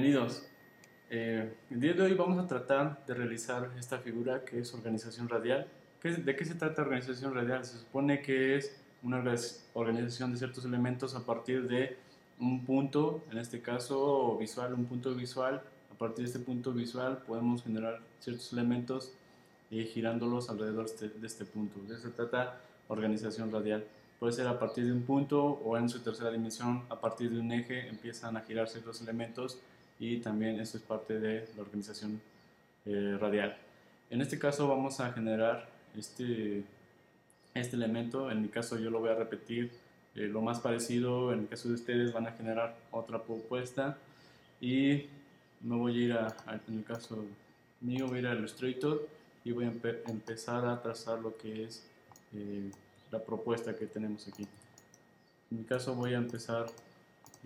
Bienvenidos. Eh, el día de hoy vamos a tratar de realizar esta figura que es organización radial. ¿De qué se trata organización radial? Se supone que es una organización de ciertos elementos a partir de un punto, en este caso visual, un punto visual. A partir de este punto visual podemos generar ciertos elementos y girándolos alrededor de este, este punto. De eso se trata organización radial. Puede ser a partir de un punto o en su tercera dimensión, a partir de un eje empiezan a girar ciertos elementos y también esto es parte de la organización eh, radial. En este caso vamos a generar este, este elemento, en mi caso yo lo voy a repetir eh, lo más parecido, en el caso de ustedes van a generar otra propuesta y me voy a ir a, en el caso mío voy a ir a Illustrator y voy a empezar a trazar lo que es eh, la propuesta que tenemos aquí. En mi caso voy a empezar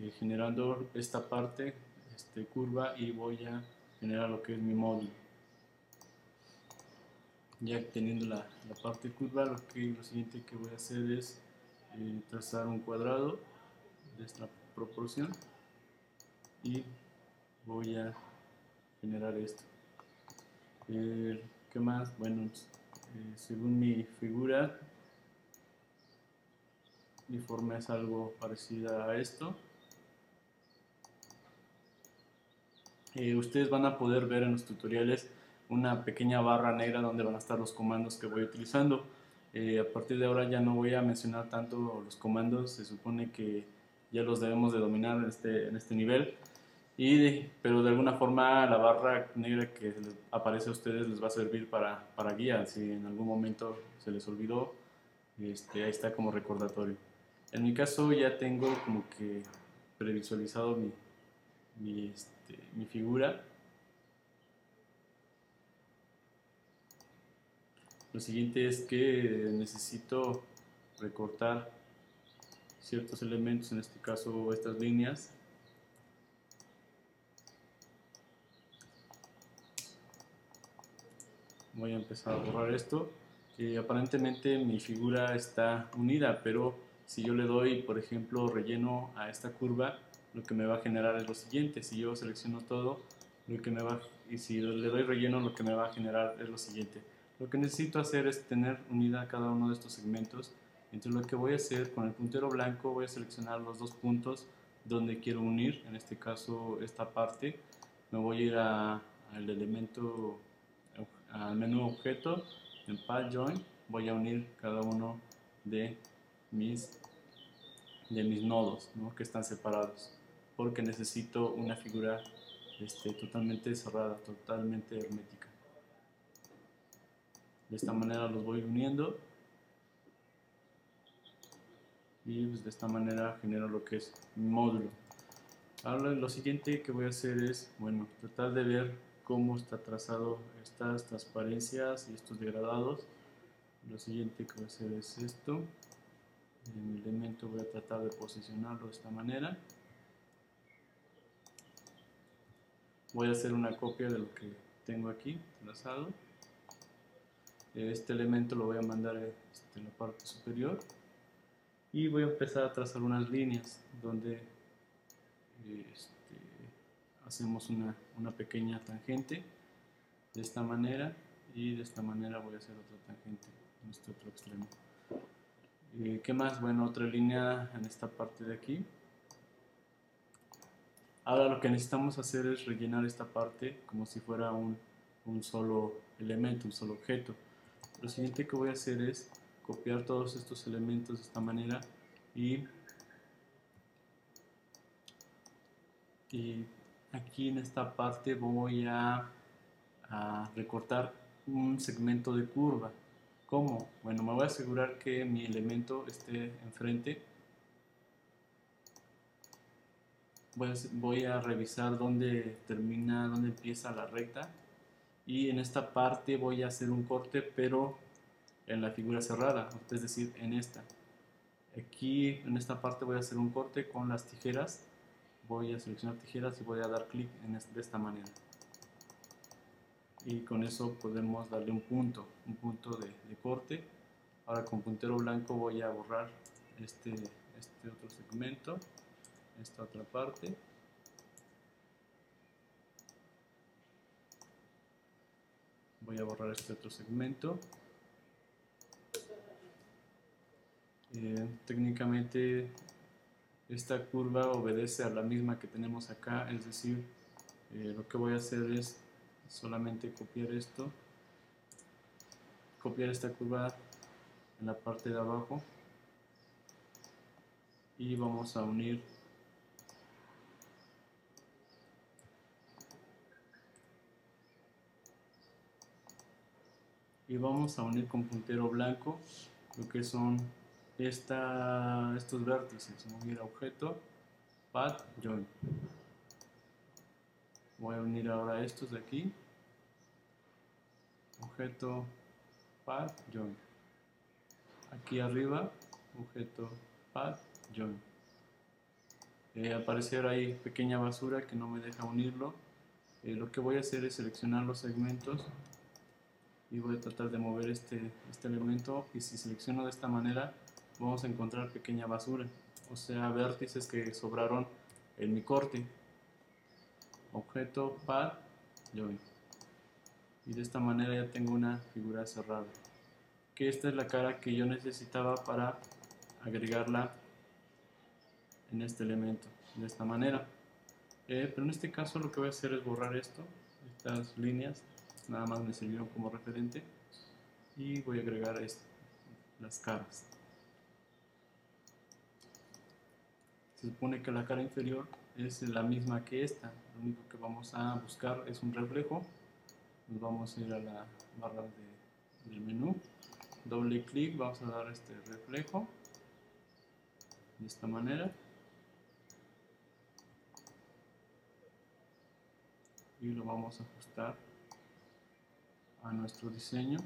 eh, generando esta parte, este curva y voy a generar lo que es mi módulo. Ya teniendo la, la parte curva, lo, que, lo siguiente que voy a hacer es eh, trazar un cuadrado de esta proporción y voy a generar esto. ¿Qué más? Bueno, eh, según mi figura, mi forma es algo parecida a esto. Eh, ustedes van a poder ver en los tutoriales una pequeña barra negra donde van a estar los comandos que voy utilizando. Eh, a partir de ahora ya no voy a mencionar tanto los comandos, se supone que ya los debemos de dominar en este, en este nivel. Y pero de alguna forma la barra negra que aparece a ustedes les va a servir para, para guía, si en algún momento se les olvidó, este, ahí está como recordatorio. En mi caso ya tengo como que previsualizado mi, mi, este, mi figura. Lo siguiente es que necesito recortar ciertos elementos, en este caso estas líneas, voy a empezar a borrar esto aparentemente mi figura está unida pero si yo le doy por ejemplo relleno a esta curva lo que me va a generar es lo siguiente. Si yo selecciono todo lo que me va y si le doy relleno lo que me va a generar es lo siguiente. Lo que necesito hacer es tener unida cada uno de estos segmentos. Entonces lo que voy a hacer con el puntero blanco voy a seleccionar los dos puntos donde quiero unir en este caso esta parte. Me voy a ir al elemento al menú objeto, en Path Join, voy a unir cada uno de mis, de mis nodos que están separados, porque necesito una figura este, totalmente cerrada, totalmente hermética. De esta manera los voy uniendo y pues, de esta manera genero lo que es mi módulo. Ahora lo siguiente que voy a hacer es, bueno, tratar de ver cómo está trazado estas transparencias y estos degradados. Lo siguiente que voy a hacer es esto. En el elemento voy a tratar de posicionarlo de esta manera. Voy a hacer una copia de lo que tengo aquí trazado. Este elemento lo voy a mandar este, en la parte superior y voy a empezar a trazar unas líneas donde este, hacemos una, una, pequeña tangente de esta manera y de esta manera voy a hacer otra tangente en este otro extremo. Eh, ¿Qué más? Bueno, otra línea en esta parte de aquí. Ahora lo que necesitamos hacer es rellenar esta parte como si fuera un, un solo elemento, un solo objeto. Lo siguiente que voy a hacer es copiar todos estos elementos de esta manera y, y aquí en esta parte voy a, recortar un segmento de curva. ¿Cómo? Bueno, me voy a asegurar que mi elemento esté enfrente. Voy a, voy a revisar dónde termina, dónde empieza la recta. Y en esta parte voy a hacer un corte, pero en la figura cerrada, es decir, en esta. Aquí en esta parte voy a hacer un corte con las tijeras voy a seleccionar tijeras y voy a dar clic de esta manera y con eso podemos darle un punto un punto de, corte ahora con puntero blanco voy a borrar este, este otro segmento esta otra parte. Voy a borrar este otro segmento. Eh, técnicamente esta curva obedece a la misma que tenemos acá, es decir, eh, lo que voy a hacer es solamente copiar esto, copiar esta curva en la parte de abajo y vamos a unir y vamos a unir con puntero blanco lo que son esta, estos vértices unir a objeto path join. Voy a unir ahora estos de aquí objeto path join. Aquí arriba objeto path join. Eh, aparecer ahí pequeña basura que no me deja unirlo. Eh, lo que voy a hacer es seleccionar los segmentos y voy a tratar de mover este, este elemento y si selecciono de esta manera vamos a encontrar pequeña basura o sea vértices que sobraron en mi corte. Objeto path join y de esta manera ya tengo una figura cerrada. Que esta es la cara que yo necesitaba para agregarla en este elemento de esta manera. Eh, pero en este caso lo que voy a hacer es borrar esto estas líneas nada más me sirvieron como referente. Y voy a agregar esto, las caras. Se supone que la cara inferior es la misma que esta. Lo único que vamos a buscar es un reflejo. Nos vamos a ir a la barra de, del menú. Doble clic vamos a dar este reflejo. De esta manera. Y lo vamos a ajustar a nuestro diseño.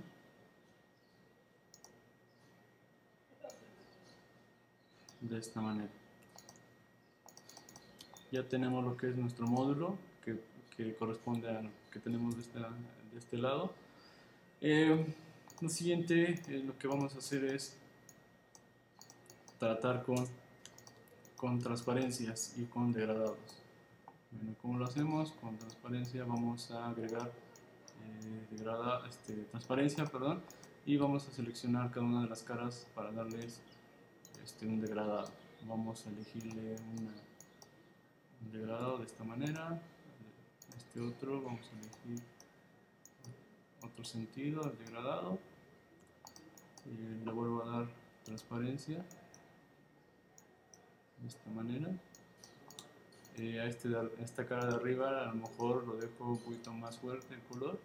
De esta manera. Ya tenemos lo que es nuestro módulo que, que corresponde a lo que tenemos de, de este lado. Eh, lo siguiente eh, lo que vamos a hacer es tratar con, con transparencias y con degradados. Bueno, ¿cómo lo hacemos? con transparencia vamos a agregar eh, degrada, este, transparencia perdón, y vamos a seleccionar cada una de las caras para darles este, un degradado. Vamos a elegirle un degradado de esta manera este otro vamos a elegir otro sentido al degradado. Y le vuelvo a dar transparencia de esta manera eh, a, este, a esta cara de arriba a lo mejor lo dejo un poquito más fuerte el color.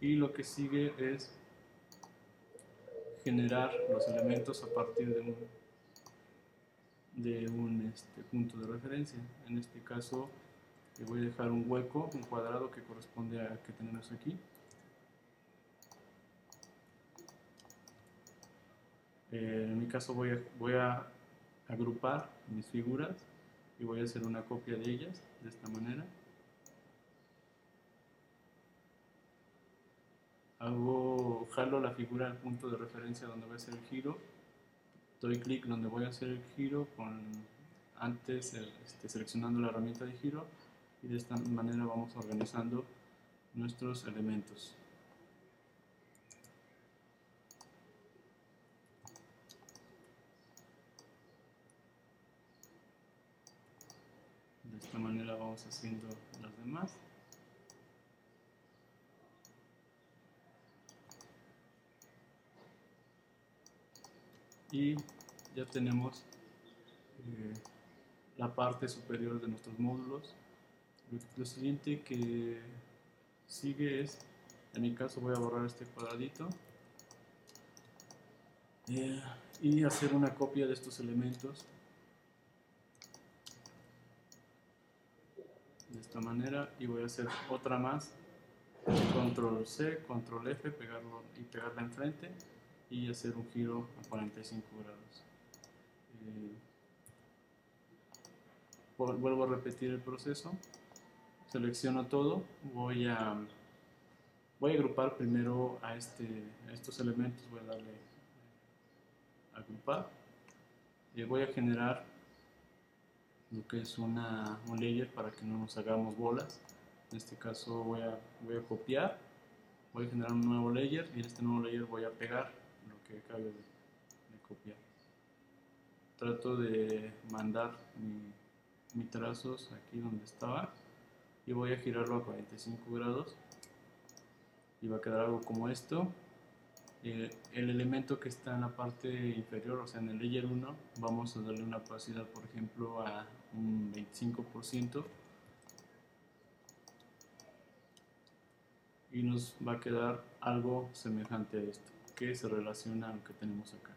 Y lo que sigue es generar los elementos a partir de un, de un este, punto de referencia. En este caso le voy a dejar un hueco, un cuadrado que corresponde a que tenemos aquí. Eh, en mi caso voy a, voy a agrupar mis figuras y voy a hacer una copia de ellas de esta manera. Hago, jalo la figura al punto de referencia donde voy a hacer el giro. Doy clic donde voy a hacer el giro con antes este, seleccionando la herramienta de giro. Y de esta manera vamos organizando nuestros elementos. De esta manera vamos haciendo las demás. Y ya tenemos eh, la parte superior de nuestros módulos. Lo siguiente que sigue es, en mi caso voy a borrar este cuadradito. Eh, y hacer una copia de estos elementos de esta manera y voy a hacer otra más. Control C, control F pegarlo y pegarla enfrente y hacer un giro a 45 grados. Eh, vuelvo a repetir el proceso. Selecciono todo, voy a, voy a agrupar primero a, este, estos elementos, voy a darle a agrupar. Y voy a generar lo que es una, un layer para que no nos hagamos bolas En este caso voy a, voy a copiar, voy a generar un nuevo layer y en este nuevo layer voy a pegar lo que acabe de, de copiar. Trato de mandar mi, mi trazos aquí donde estaba y voy a girarlo a 45 grados y va a quedar algo como esto eh, el elemento que está en la parte inferior, o sea en el layer 1, vamos a darle una opacidad, por ejemplo, a un 25% y nos va a quedar algo semejante a esto, que se relaciona a lo que tenemos acá.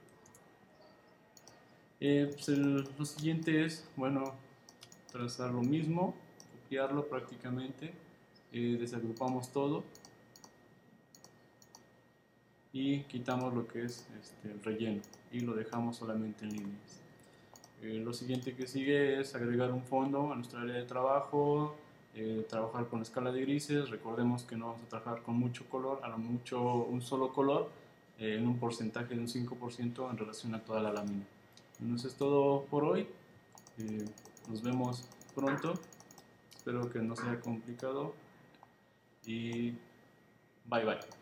Eh, pues lo siguiente es, bueno, trazar lo mismo, copiarlo prácticamente, eh, desagrupamos todo y quitamos lo que es este, el relleno y lo dejamos solamente en líneas. Eh, lo siguiente que sigue es agregar un fondo a nuestra área de trabajo, eh, trabajar con escala de grises, recordemos que no vamos a trabajar con mucho color, a lo mucho un solo color, eh, en un porcentaje de un 5% en relación a toda la lámina. Entonces es todo por hoy, nos vemos pronto, espero que no sea complicado y bye bye.